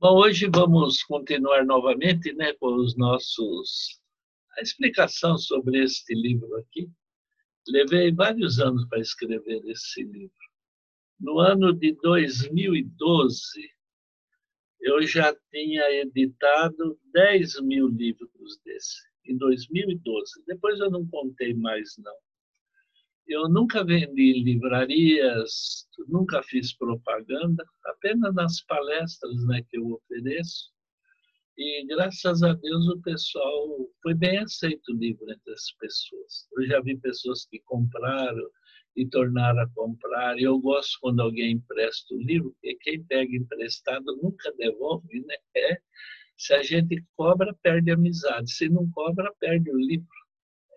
Bom, hoje vamos continuar novamente né, com os nossos a explicação sobre este livro aqui. Levei vários anos para escrever esse livro. No ano de 2012, eu já tinha editado 10 mil livros desse, em 2012. Depois eu não contei mais, não. Eu nunca vendi livrarias, nunca fiz propaganda, apenas nas palestras né, que eu ofereço. E graças a Deus o pessoal foi bem aceito o livro entre as pessoas. Eu já vi pessoas que compraram e tornaram a comprar. Eu gosto quando alguém empresta o livro, porque quem pega emprestado nunca devolve, né? É, se a gente cobra, perde amizade. Se não cobra, perde o livro.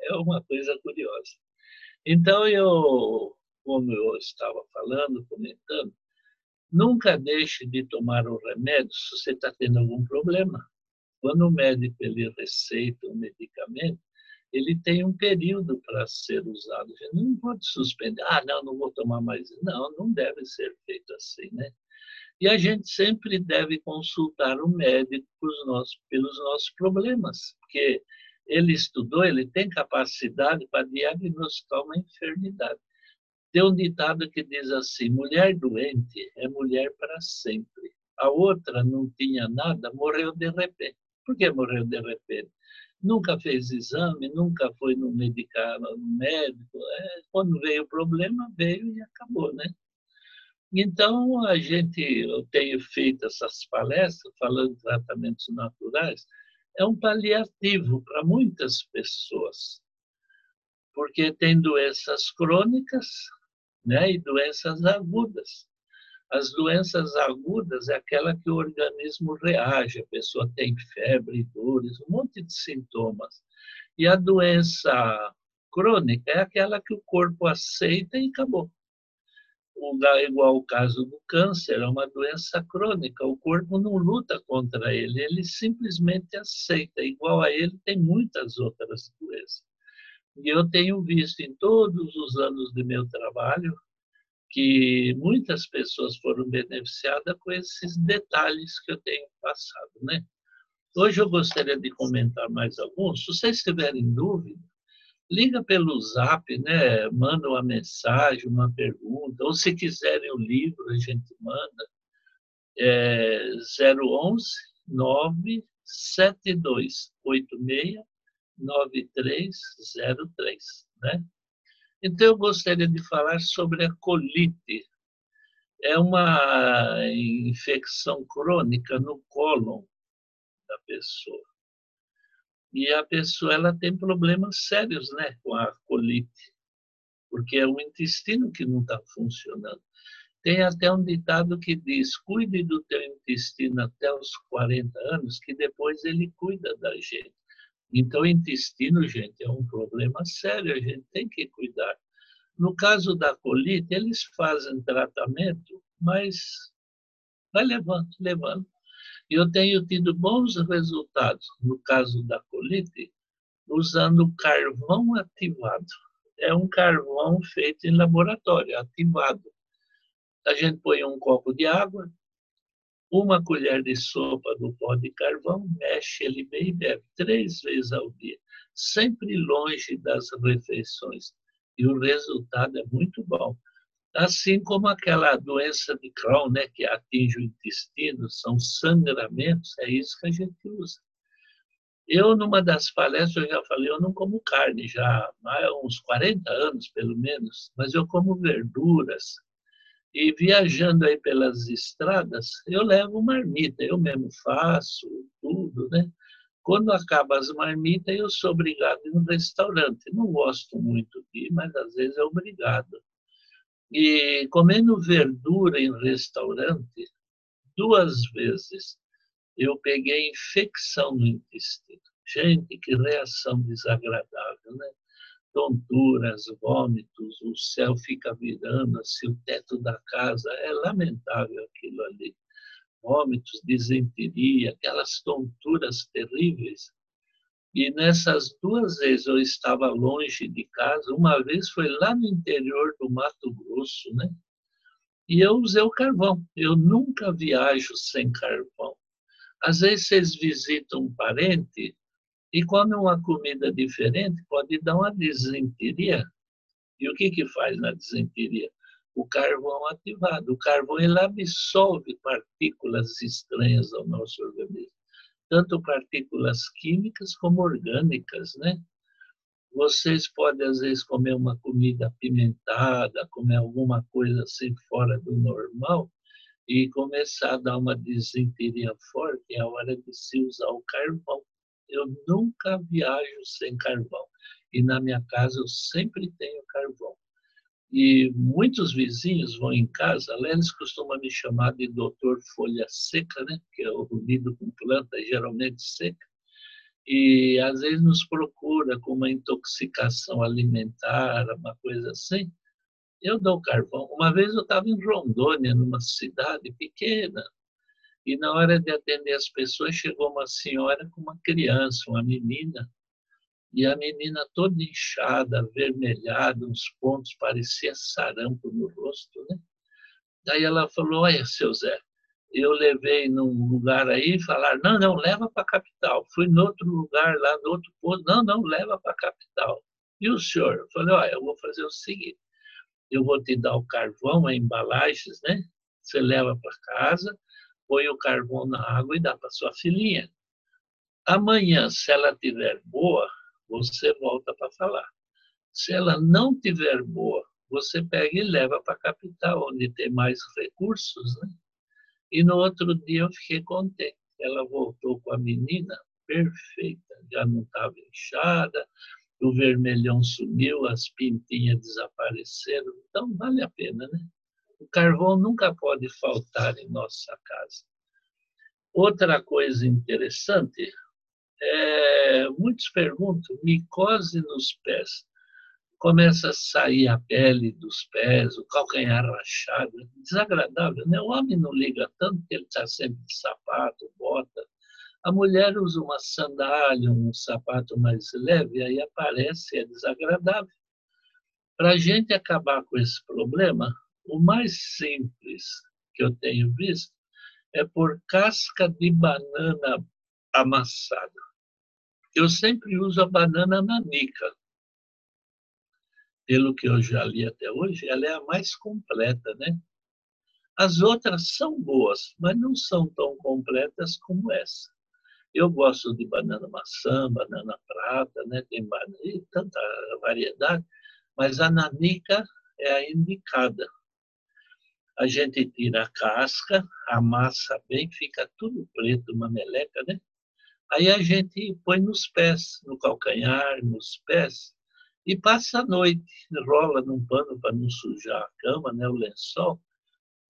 É uma coisa curiosa. Então, eu, como eu estava falando, comentando, nunca deixe de tomar o remédio se você está tendo algum problema. Quando o médico ele receita um medicamento, ele tem um período para ser usado. Você não pode suspender. Ah, não, não vou tomar mais. Não, não deve ser feito assim, né? E a gente sempre deve consultar o médico pelos nossos, pelos nossos problemas, porque ele estudou, ele tem capacidade para diagnosticar uma enfermidade. Tem um ditado que diz assim: mulher doente é mulher para sempre. A outra não tinha nada, morreu de repente. Por que morreu de repente? Nunca fez exame, nunca foi no, medicado, no médico. É, quando veio o problema, veio e acabou, né? Então, a gente, eu tenho feito essas palestras falando de tratamentos naturais, é um paliativo para muitas pessoas, porque tem doenças crônicas né, e doenças agudas. As doenças agudas é aquela que o organismo reage, a pessoa tem febre, dores, um monte de sintomas. E a doença crônica é aquela que o corpo aceita e acabou igual o caso do câncer, é uma doença crônica, o corpo não luta contra ele, ele simplesmente aceita. Igual a ele, tem muitas outras doenças. E eu tenho visto em todos os anos de meu trabalho que muitas pessoas foram beneficiadas com esses detalhes que eu tenho passado, né? Hoje eu gostaria de comentar mais alguns. Se vocês tiverem dúvida, liga pelo zap, né? manda uma mensagem, uma pergunta, ou se quiserem o livro, a gente manda. É 011 97286 9303, né? Então eu gostaria de falar sobre a colite. É uma infecção crônica no cólon da pessoa e a pessoa ela tem problemas sérios né, com a colite, porque é o intestino que não está funcionando. Tem até um ditado que diz: cuide do teu intestino até os 40 anos, que depois ele cuida da gente. Então, intestino, gente, é um problema sério, a gente tem que cuidar. No caso da colite, eles fazem tratamento, mas vai levando, levando. Eu tenho tido bons resultados, no caso da colite, usando carvão ativado. É um carvão feito em laboratório, ativado. A gente põe um copo de água, uma colher de sopa do pó de carvão, mexe ele bem e bebe três vezes ao dia, sempre longe das refeições. E o resultado é muito bom. Assim como aquela doença de Crohn, né, que atinge o intestino, são sangramentos, é isso que a gente usa. Eu, numa das palestras, eu já falei, eu não como carne já há uns 40 anos, pelo menos, mas eu como verduras. E viajando aí pelas estradas, eu levo marmita, eu mesmo faço tudo, né? Quando acaba as marmitas, eu sou obrigado a ir no restaurante. Não gosto muito de ir, mas às vezes é obrigado. E comendo verdura em restaurante, duas vezes eu peguei infecção no intestino. Gente, que reação desagradável, né? Tonturas, vômitos, o céu fica virando, assim, o teto da casa, é lamentável aquilo ali. Vômitos, disenteria, aquelas tonturas terríveis. E nessas duas vezes eu estava longe de casa, uma vez foi lá no interior do Mato Grosso, né? E eu usei o carvão. Eu nunca viajo sem carvão. Às vezes vocês visitam um parente e comem uma comida diferente, pode dar uma desinteria. E o que, que faz na desinteria? O carvão ativado. O carvão ele absorve partículas estranhas ao nosso organismo, tanto partículas químicas como orgânicas, né? Vocês podem, às vezes, comer uma comida apimentada, comer alguma coisa assim fora do normal, e começar a dar uma desinteria forte, é a hora de se usar o carvão. Eu nunca viajo sem carvão. E na minha casa eu sempre tenho carvão. E muitos vizinhos vão em casa, lá eles costumam me chamar de doutor folha seca, né? que eu lido com planta geralmente seca e às vezes nos procura com uma intoxicação alimentar, uma coisa assim, eu dou carvão. Uma vez eu estava em Rondônia, numa cidade pequena, e na hora de atender as pessoas chegou uma senhora com uma criança, uma menina, e a menina toda inchada, avermelhada, uns pontos, parecia sarampo no rosto, né? Daí ela falou: Olha, seu Zé, eu levei num lugar aí falaram, não, não, leva para a capital. Fui em outro lugar lá, no outro posto, não, não, leva para a capital. E o senhor? Eu falei, olha, eu vou fazer o seguinte, eu vou te dar o carvão, as embalagens, né? Você leva para casa, põe o carvão na água e dá para sua filhinha. Amanhã, se ela tiver boa, você volta para falar. Se ela não tiver boa, você pega e leva para a capital, onde tem mais recursos, né? E no outro dia eu fiquei contente. Ela voltou com a menina perfeita, já não estava inchada, o vermelhão sumiu, as pintinhas desapareceram. Então, vale a pena, né? O carvão nunca pode faltar em nossa casa. Outra coisa interessante, é, muitos perguntam, micose nos pés começa a sair a pele dos pés, o calcanhar rachado, desagradável. Né? O homem não liga tanto que ele está sempre de sapato, bota. A mulher usa uma sandália, um sapato mais leve, aí aparece, é desagradável. Para a gente acabar com esse problema, o mais simples que eu tenho visto é por casca de banana amassada. Eu sempre uso a banana nanica pelo que eu já li até hoje, ela é a mais completa, né? As outras são boas, mas não são tão completas como essa. Eu gosto de banana maçã, banana prata, né? Tem banana, tanta variedade, mas a nanica é a indicada. A gente tira a casca, amassa bem, fica tudo preto, uma meleca, né? Aí a gente põe nos pés, no calcanhar, nos pés, e passa a noite, rola num pano para não sujar a cama, né, o lençol,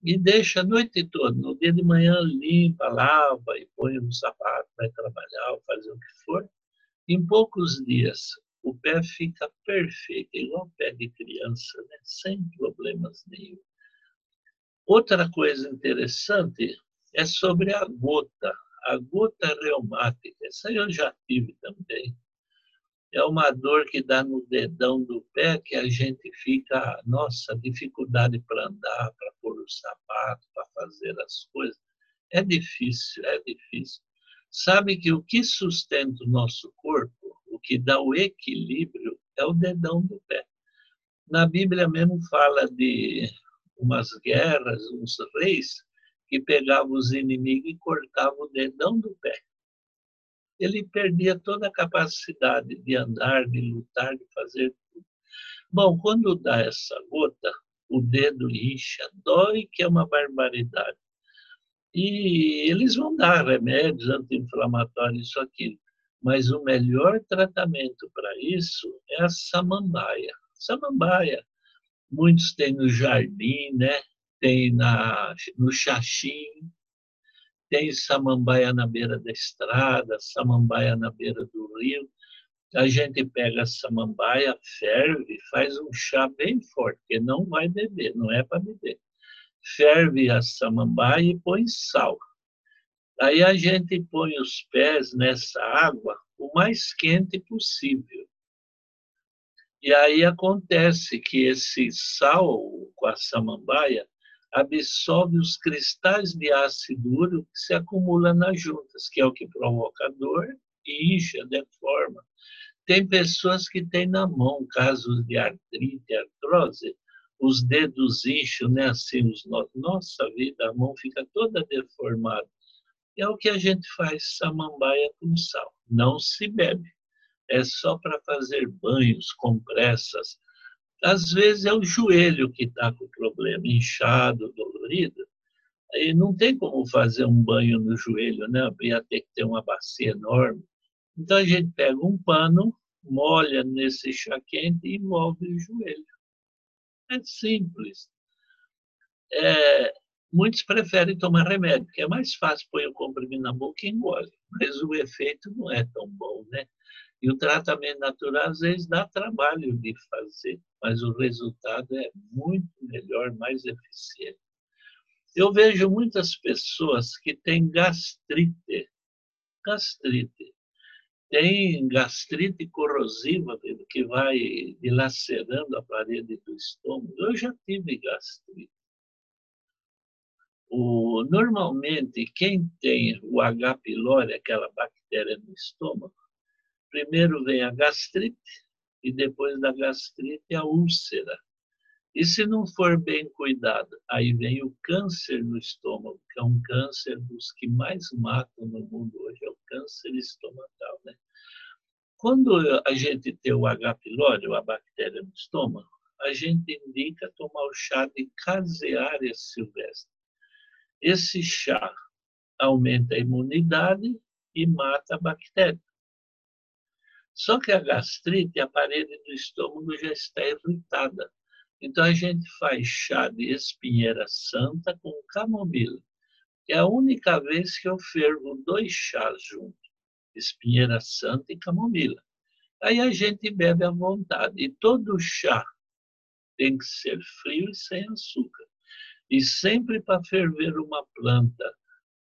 e deixa a noite toda. No dia de manhã limpa, lava e põe no sapato, vai trabalhar ou fazer o que for. Em poucos dias, o pé fica perfeito, igual pé de criança, né? sem problemas nenhum. Outra coisa interessante é sobre a gota, a gota reumática. Essa eu já tive também é uma dor que dá no dedão do pé que a gente fica, nossa, dificuldade para andar, para pôr o sapato, para fazer as coisas. É difícil, é difícil. Sabe que o que sustenta o nosso corpo, o que dá o equilíbrio, é o dedão do pé. Na Bíblia mesmo fala de umas guerras, uns reis que pegavam os inimigos e cortavam o dedão do pé ele perdia toda a capacidade de andar, de lutar, de fazer tudo. Bom, quando dá essa gota, o dedo incha, dói, que é uma barbaridade. E eles vão dar remédios anti-inflamatórios, isso, aquilo. Mas o melhor tratamento para isso é a samambaia. Samambaia, muitos têm no jardim, né? Tem na, no xaxim, tem samambaia na beira da estrada, samambaia na beira do rio. A gente pega a samambaia, ferve, faz um chá bem forte, que não vai beber, não é para beber. Ferve a samambaia e põe sal. Aí a gente põe os pés nessa água o mais quente possível. E aí acontece que esse sal com a samambaia absorve os cristais de ácido úrico que se acumulam nas juntas, que é o que provoca dor, incha, deforma. Tem pessoas que têm na mão casos de artrite, artrose, os dedos incham, né? Assim, os nossa vida, a mão fica toda deformada. É o que a gente faz samambaia com sal. Não se bebe. É só para fazer banhos, compressas. Às vezes é o joelho que está com problema, inchado, dolorido. Aí não tem como fazer um banho no joelho, né? Ia ter que ter uma bacia enorme. Então a gente pega um pano, molha nesse chá quente e envolve o joelho. É simples. É, muitos preferem tomar remédio, porque é mais fácil pôr o comprimido na boca e engole, mas o efeito não é tão bom, né? E o tratamento natural, às vezes, dá trabalho de fazer, mas o resultado é muito melhor, mais eficiente. Eu vejo muitas pessoas que têm gastrite, gastrite, tem gastrite corrosiva que vai dilacerando a parede do estômago. Eu já tive gastrite. O, normalmente, quem tem o H. pylori, aquela bactéria no estômago, primeiro vem a gastrite e depois da gastrite a úlcera. E se não for bem cuidado, aí vem o câncer no estômago, que é um câncer dos que mais matam no mundo hoje, é o câncer estomacal. Né? Quando a gente tem o H. pylori, a bactéria no estômago, a gente indica tomar o chá de caseária silvestre. Esse chá aumenta a imunidade e mata a bactéria. Só que a gastrite, a parede do estômago já está irritada. Então a gente faz chá de espinheira santa com camomila. É a única vez que eu fervo dois chás juntos, espinheira santa e camomila. Aí a gente bebe à vontade. E todo chá tem que ser frio e sem açúcar. E sempre para ferver uma planta,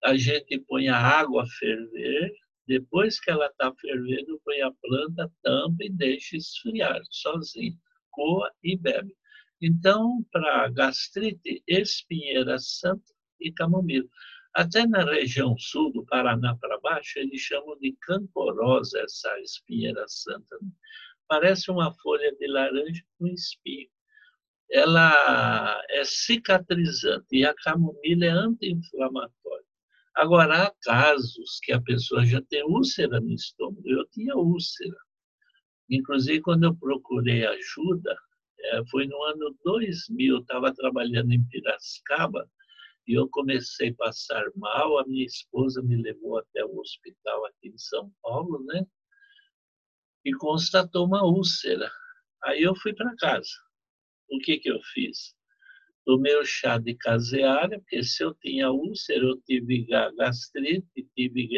a gente põe a água a ferver, depois que ela está fervendo, põe a planta, tampa e deixa esfriar sozinho. Coa e bebe. Então, para gastrite, espinheira santa e camomila. Até na região sul do Paraná para baixo, eles chamam de cancorosa essa espinheira santa. Parece uma folha de laranja com espinho. Ela é cicatrizante e a camomila é anti-inflamatória. Agora, há casos que a pessoa já tem úlcera no estômago. Eu tinha úlcera. Inclusive, quando eu procurei ajuda, é, foi no ano 2000, estava trabalhando em Piracicaba e eu comecei a passar mal. A minha esposa me levou até o hospital aqui em São Paulo, né? E constatou uma úlcera. Aí eu fui para casa. O que, que eu fiz? Tomei o chá de caseária, porque se eu tinha úlcera, eu tive gastrite, tive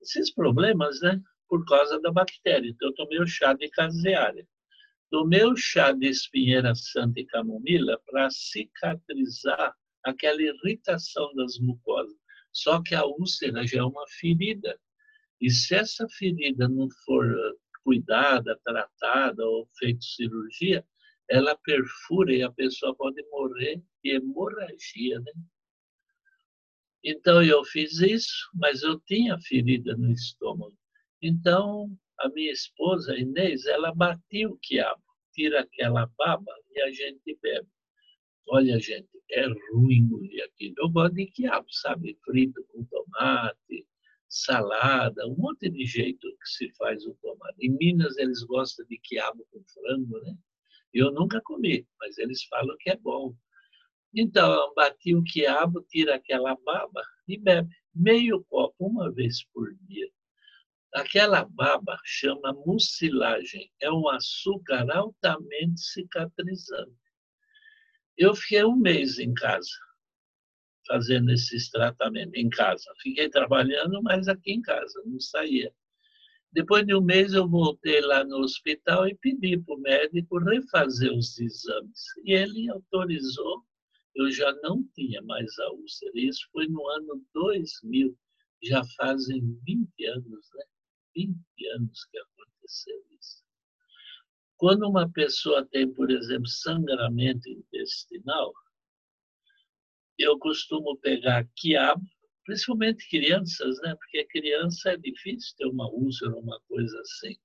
esses problemas, né? Por causa da bactéria. Então, eu tomei o chá de caseária. Tomei o chá de espinheira santa e camomila para cicatrizar aquela irritação das mucosas. Só que a úlcera já é uma ferida. E se essa ferida não for cuidada, tratada ou feita cirurgia, ela perfura e a pessoa pode morrer de hemorragia, né? Então eu fiz isso, mas eu tinha ferida no estômago. Então a minha esposa, Inês, ela batia o quiabo, tira aquela baba e a gente bebe. Olha, gente, é ruim engolir aquilo. Eu gosto de quiabo, sabe? Frito com tomate, salada, um monte de jeito que se faz o tomate. Em Minas, eles gostam de quiabo com frango, né? Eu nunca comi, mas eles falam que é bom. Então, bati o quiabo, tira aquela baba e bebe meio copo uma vez por dia. Aquela baba chama mucilagem, é um açúcar altamente cicatrizante. Eu fiquei um mês em casa, fazendo esses tratamentos, em casa. Fiquei trabalhando, mas aqui em casa, não saía. Depois de um mês, eu voltei lá no hospital e pedi para o médico refazer os exames. E ele autorizou. Eu já não tinha mais a úlcera. Isso foi no ano 2000. Já fazem 20 anos, né? 20 anos que aconteceu isso. Quando uma pessoa tem, por exemplo, sangramento intestinal, eu costumo pegar quiabo, principalmente crianças, né? Porque criança é difícil ter uma úlcera, uma coisa assim.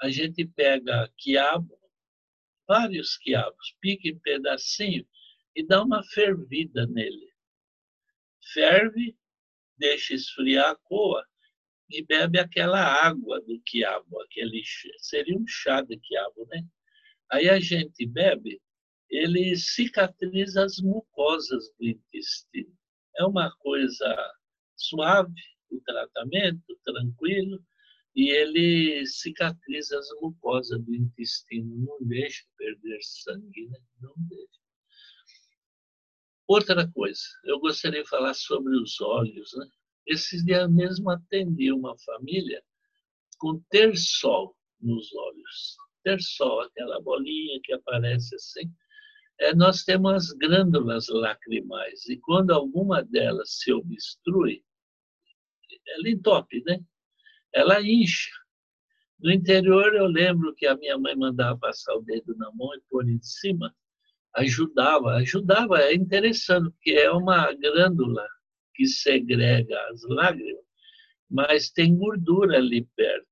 A gente pega quiabo, vários quiabos, pica em pedacinho e dá uma fervida nele. Ferve, deixa esfriar, coa e bebe aquela água do quiabo, aquele seria um chá de quiabo, né? Aí a gente bebe, ele cicatriza as mucosas do intestino. É uma coisa suave o tratamento, tranquilo, e ele cicatriza as mucosas do intestino, não deixa perder sangue, né? não deixa. Outra coisa, eu gostaria de falar sobre os olhos. Né? Esses dias mesmo atendi uma família com terçol nos olhos. Terçol, aquela bolinha que aparece assim. É, nós temos as glândulas lacrimais e quando alguma delas se obstrui, ela entope, né? Ela incha. No interior, eu lembro que a minha mãe mandava passar o dedo na mão e pôr em cima. Ajudava, ajudava. É interessante, porque é uma glândula que segrega as lágrimas, mas tem gordura ali perto.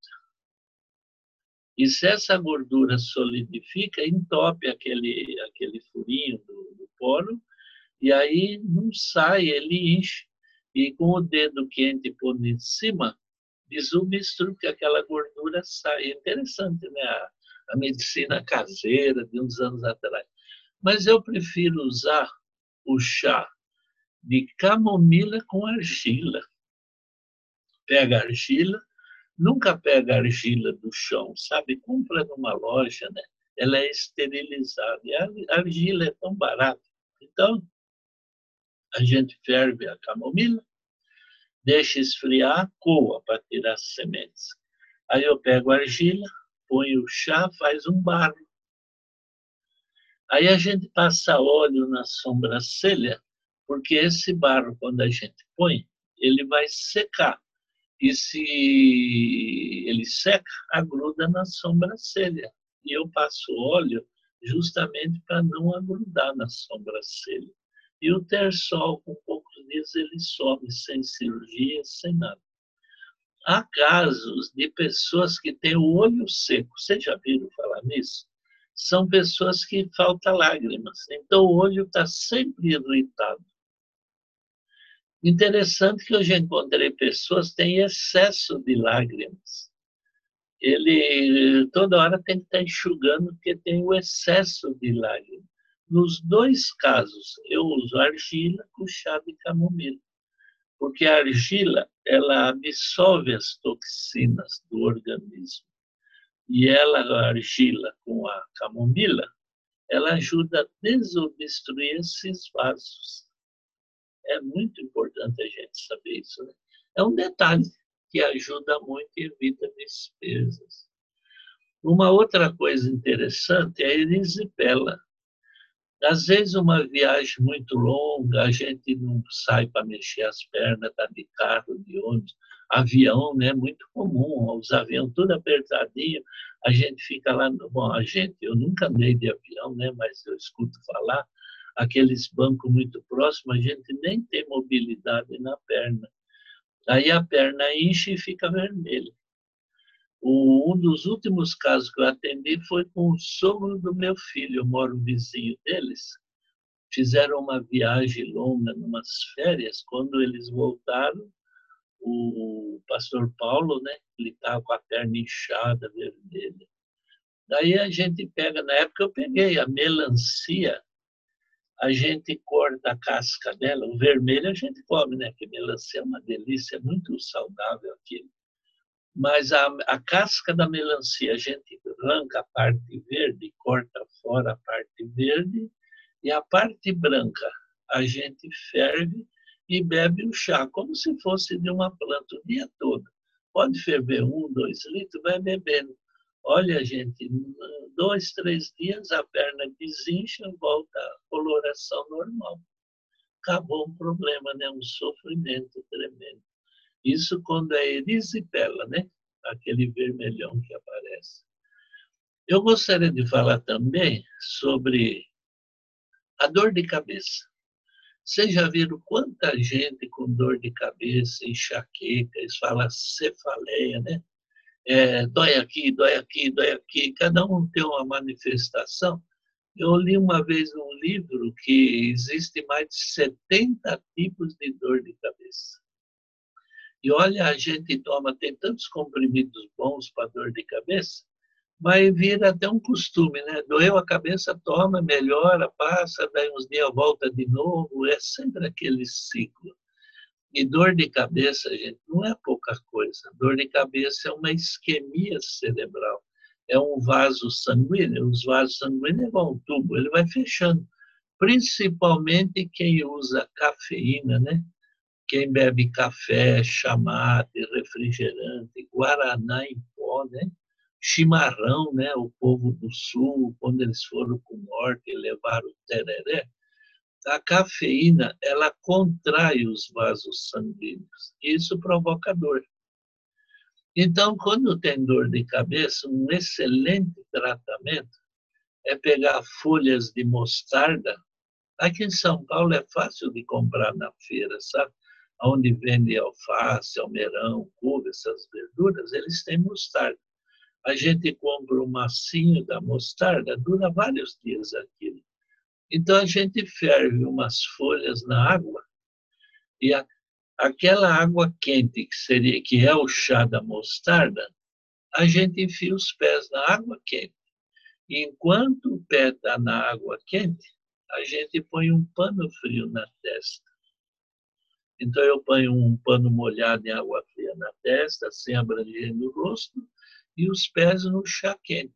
E se essa gordura solidifica, entope aquele, aquele furinho do, do poro, e aí não sai, ele enche. E com o dedo quente por em cima, desobstrui, porque aquela gordura sai. É interessante, né? A, a medicina caseira de uns anos atrás. Mas eu prefiro usar o chá de camomila com argila. Pega argila, nunca pega argila do chão, sabe? Compra numa loja, né? Ela é esterilizada. E a argila é tão barata. Então, a gente ferve a camomila, deixa esfriar, coa para tirar as sementes. Aí eu pego a argila, ponho o chá, faz um barro. Aí a gente passa óleo na sobrancelha, porque esse barro, quando a gente põe, ele vai secar. E se ele seca, agruda na sobrancelha. E eu passo óleo justamente para não agrudar na sobrancelha. E o terçol, com poucos dias, ele some sem cirurgia, sem nada. Há casos de pessoas que têm o olho seco. Vocês já viram falar nisso? São pessoas que faltam lágrimas. Então, o olho está sempre irritado. Interessante que eu já encontrei pessoas que têm excesso de lágrimas. Ele toda hora tem que estar tá enxugando porque tem o excesso de lágrimas. Nos dois casos, eu uso argila com chá de camomila, porque a argila ela absorve as toxinas do organismo e ela a argila com a camomila ela ajuda a desobstruir esses vasos. É muito importante a gente saber isso. Né? É um detalhe que ajuda muito e evita despesas. Uma outra coisa interessante é a erisipela. Às vezes, uma viagem muito longa, a gente não sai para mexer as pernas, está de carro, de ônibus, avião, né? Muito comum, os aviões tudo apertadinho, a gente fica lá, bom, a gente, eu nunca andei de avião, né? Mas eu escuto falar, aqueles bancos muito próximos, a gente nem tem mobilidade na perna. Aí a perna enche e fica vermelha. O, um dos últimos casos que eu atendi foi com o sogro do meu filho, eu moro vizinho deles. Fizeram uma viagem longa, numas férias. Quando eles voltaram, o pastor Paulo, né, ele estava com a perna inchada, vermelha. Daí a gente pega, na época eu peguei a melancia, a gente corta a casca dela, o vermelho a gente come, né? Porque melancia é uma delícia, é muito saudável aquilo mas a, a casca da melancia a gente arranca a parte verde, corta fora a parte verde, e a parte branca a gente ferve e bebe o chá, como se fosse de uma planta o dia todo. Pode ferver um, dois litros, vai bebendo. Olha, gente, dois, três dias a perna desincha, volta à coloração normal. Acabou o problema, né? Um sofrimento tremendo. Isso quando é erisipela, né? Aquele vermelhão que aparece. Eu gostaria de falar também sobre a dor de cabeça. Vocês já viram quanta gente com dor de cabeça, enxaqueca, eles falam cefaleia, né? É, dói aqui, dói aqui, dói aqui, cada um tem uma manifestação. Eu li uma vez um livro que existe mais de 70 tipos de dor de cabeça. E olha, a gente toma, tem tantos comprimidos bons para dor de cabeça, mas vira até um costume, né? Doeu a cabeça, toma, melhora, passa, daí uns dias volta de novo, é sempre aquele ciclo. E dor de cabeça, gente, não é pouca coisa. Dor de cabeça é uma isquemia cerebral. É um vaso sanguíneo. Os vasos sanguíneos é igual um tubo, ele vai fechando. Principalmente quem usa cafeína, né? Quem bebe café, chamate, refrigerante, guaraná em pó, né? chimarrão, né? O povo do sul, quando eles foram para o norte levaram o tereré, a cafeína ela contrai os vasos sanguíneos. Isso provoca dor. Então, quando tem dor de cabeça, um excelente tratamento é pegar folhas de mostarda. Aqui em São Paulo é fácil de comprar na feira, sabe? Onde vende alface, almeirão, couve, essas verduras, eles têm mostarda a gente compra um massinho da mostarda, dura vários dias aquilo. Então a gente ferve umas folhas na água e a, aquela água quente que seria que é o chá da mostarda, a gente enfia os pés na água quente. E enquanto o pé está na água quente, a gente põe um pano frio na testa. Então eu ponho um pano molhado em água fria na testa, sem abranger no rosto, e os pés no chá quente.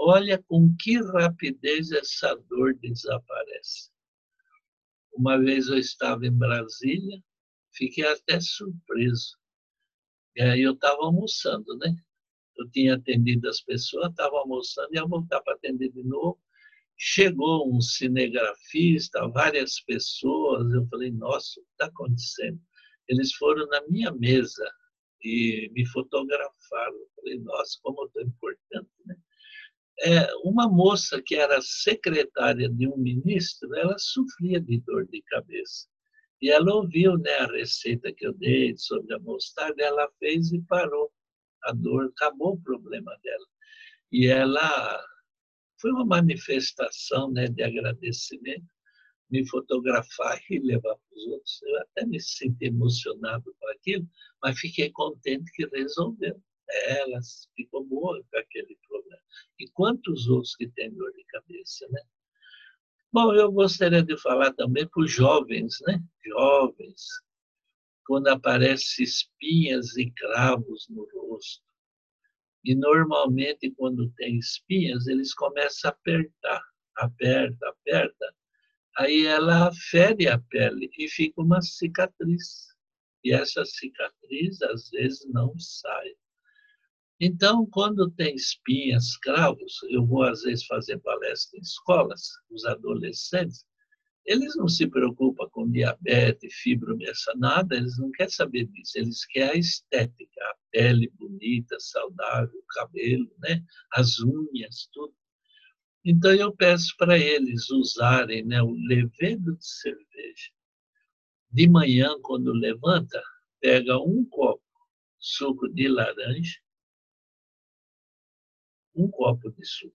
Olha com que rapidez essa dor desaparece. Uma vez eu estava em Brasília, fiquei até surpreso. E aí eu estava almoçando, né? Eu tinha atendido as pessoas, estava almoçando, ia voltar para atender de novo. Chegou um cinegrafista, várias pessoas. Eu falei, nossa, o que está acontecendo? Eles foram na minha mesa e me fotografaram. Eu falei, nossa, como é importante, né? É, uma moça que era secretária de um ministro, ela sofria de dor de cabeça. E ela ouviu né, a receita que eu dei sobre a mostarda, ela fez e parou. A dor, acabou o problema dela. E ela foi uma manifestação né, de agradecimento me fotografar e levar para os outros. Eu até me senti emocionado com aquilo, mas fiquei contente que resolveu. Ela ficou boa com aquele problema. E quantos outros que têm dor de cabeça, né? Bom, eu gostaria de falar também para os jovens, né? Jovens, quando aparecem espinhas e cravos no rosto. E normalmente, quando tem espinhas, eles começam a apertar, aperta, aperta, aí ela fere a pele e fica uma cicatriz. E essa cicatriz, às vezes, não sai. Então, quando tem espinhas, cravos, eu vou, às vezes, fazer palestra em escolas, os adolescentes, eles não se preocupam com diabetes, fibromialgia, nada, eles não querem saber disso, eles querem a estética, a pele bonita, saudável, o cabelo, né? as unhas, tudo. Então eu peço para eles usarem né, o levedo de cerveja. De manhã, quando levanta, pega um copo suco de laranja, um copo de suco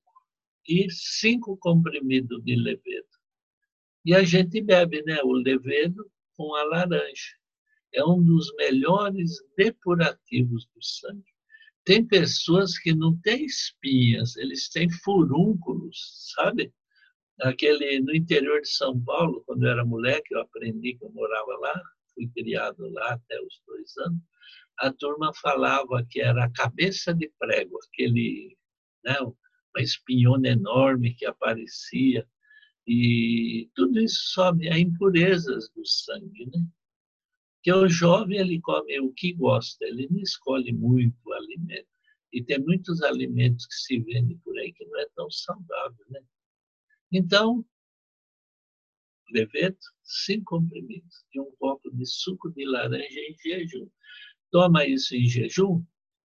e cinco comprimidos de levedo. E a gente bebe né, o levedo com a laranja. É um dos melhores depurativos do sangue. Tem pessoas que não têm espinhas, eles têm furúnculos, sabe? Aquele, no interior de São Paulo, quando eu era moleque, eu aprendi que eu morava lá, fui criado lá até os dois anos, a turma falava que era a cabeça de prego, aquele, né, uma espinhona enorme que aparecia, e tudo isso sobe a impurezas do sangue, né? que o jovem ele come o que gosta, ele não escolhe muito o alimento. E tem muitos alimentos que se vendem por aí que não é tão saudável, né? Então, leveto, cinco comprimidos e um copo de suco de laranja em jejum. Toma isso em jejum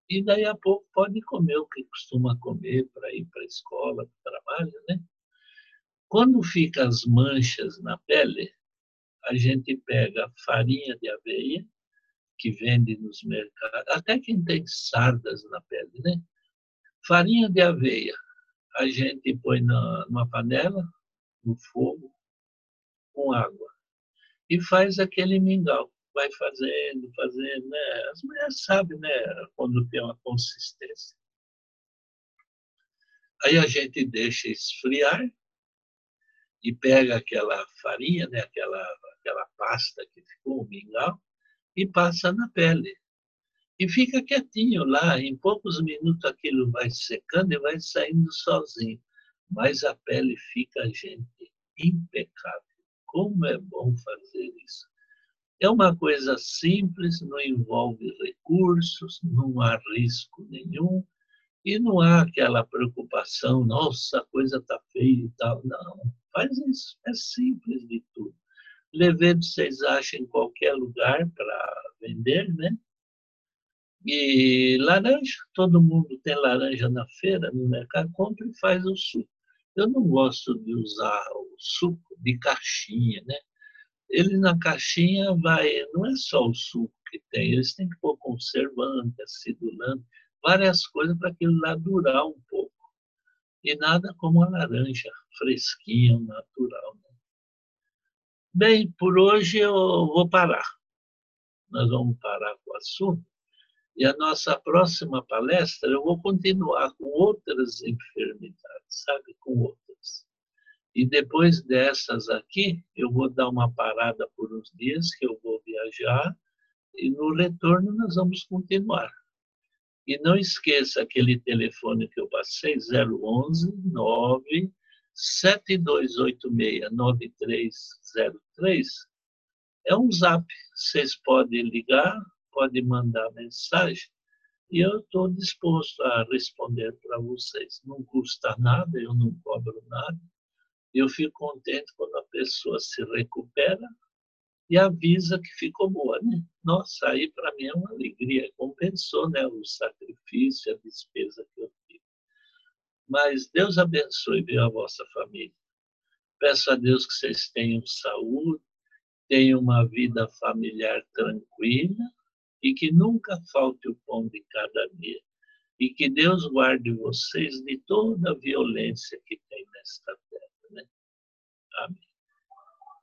e daí a pouco pode comer o que costuma comer para ir para a escola, para o trabalho, né? Quando fica as manchas na pele, a gente pega farinha de aveia, que vende nos mercados, até quem tem sardas na pele, né? Farinha de aveia, a gente põe na, numa panela, no fogo, com água, e faz aquele mingau. Vai fazendo, fazendo, né? As mulheres sabem, né? Quando tem uma consistência. Aí a gente deixa esfriar e pega aquela farinha, né? aquela, aquela pasta que ficou, o mingau, e passa na pele. E fica quietinho lá, em poucos minutos aquilo vai secando e vai saindo sozinho. Mas a pele fica, gente, impecável. Como é bom fazer isso. É uma coisa simples, não envolve recursos, não há risco nenhum, e não há aquela preocupação, nossa, a coisa está feia e tal. Não, faz isso, é simples de tudo. Levedo vocês acham em qualquer lugar para vender, né? E laranja, todo mundo tem laranja na feira, no mercado, compra e faz o suco. Eu não gosto de usar o suco de caixinha, né? Ele na caixinha vai, não é só o suco que tem, eles têm que pôr conservante, acidulante, várias coisas para aquilo lá durar um pouco. E nada como a laranja fresquinha, natural. Né? Bem, por hoje eu vou parar. Nós vamos parar com o assunto. E a nossa próxima palestra eu vou continuar com outras enfermidades, sabe? Com outras. E depois dessas aqui, eu vou dar uma parada por uns dias, que eu vou viajar, e no retorno nós vamos continuar. E não esqueça aquele telefone que eu passei, 011 9 7286 9303. É um zap. Vocês podem ligar, podem mandar mensagem e eu estou disposto a responder para vocês. Não custa nada, eu não cobro nada. Eu fico contente quando a pessoa se recupera e avisa que ficou boa, né? Nossa, aí para mim é uma alegria, compensou, né, o sacrifício, a despesa que eu tive. Mas Deus abençoe viu, a vossa família. Peço a Deus que vocês tenham saúde, tenham uma vida familiar tranquila e que nunca falte o pão de cada dia. E que Deus guarde vocês de toda a violência que tem nesta um,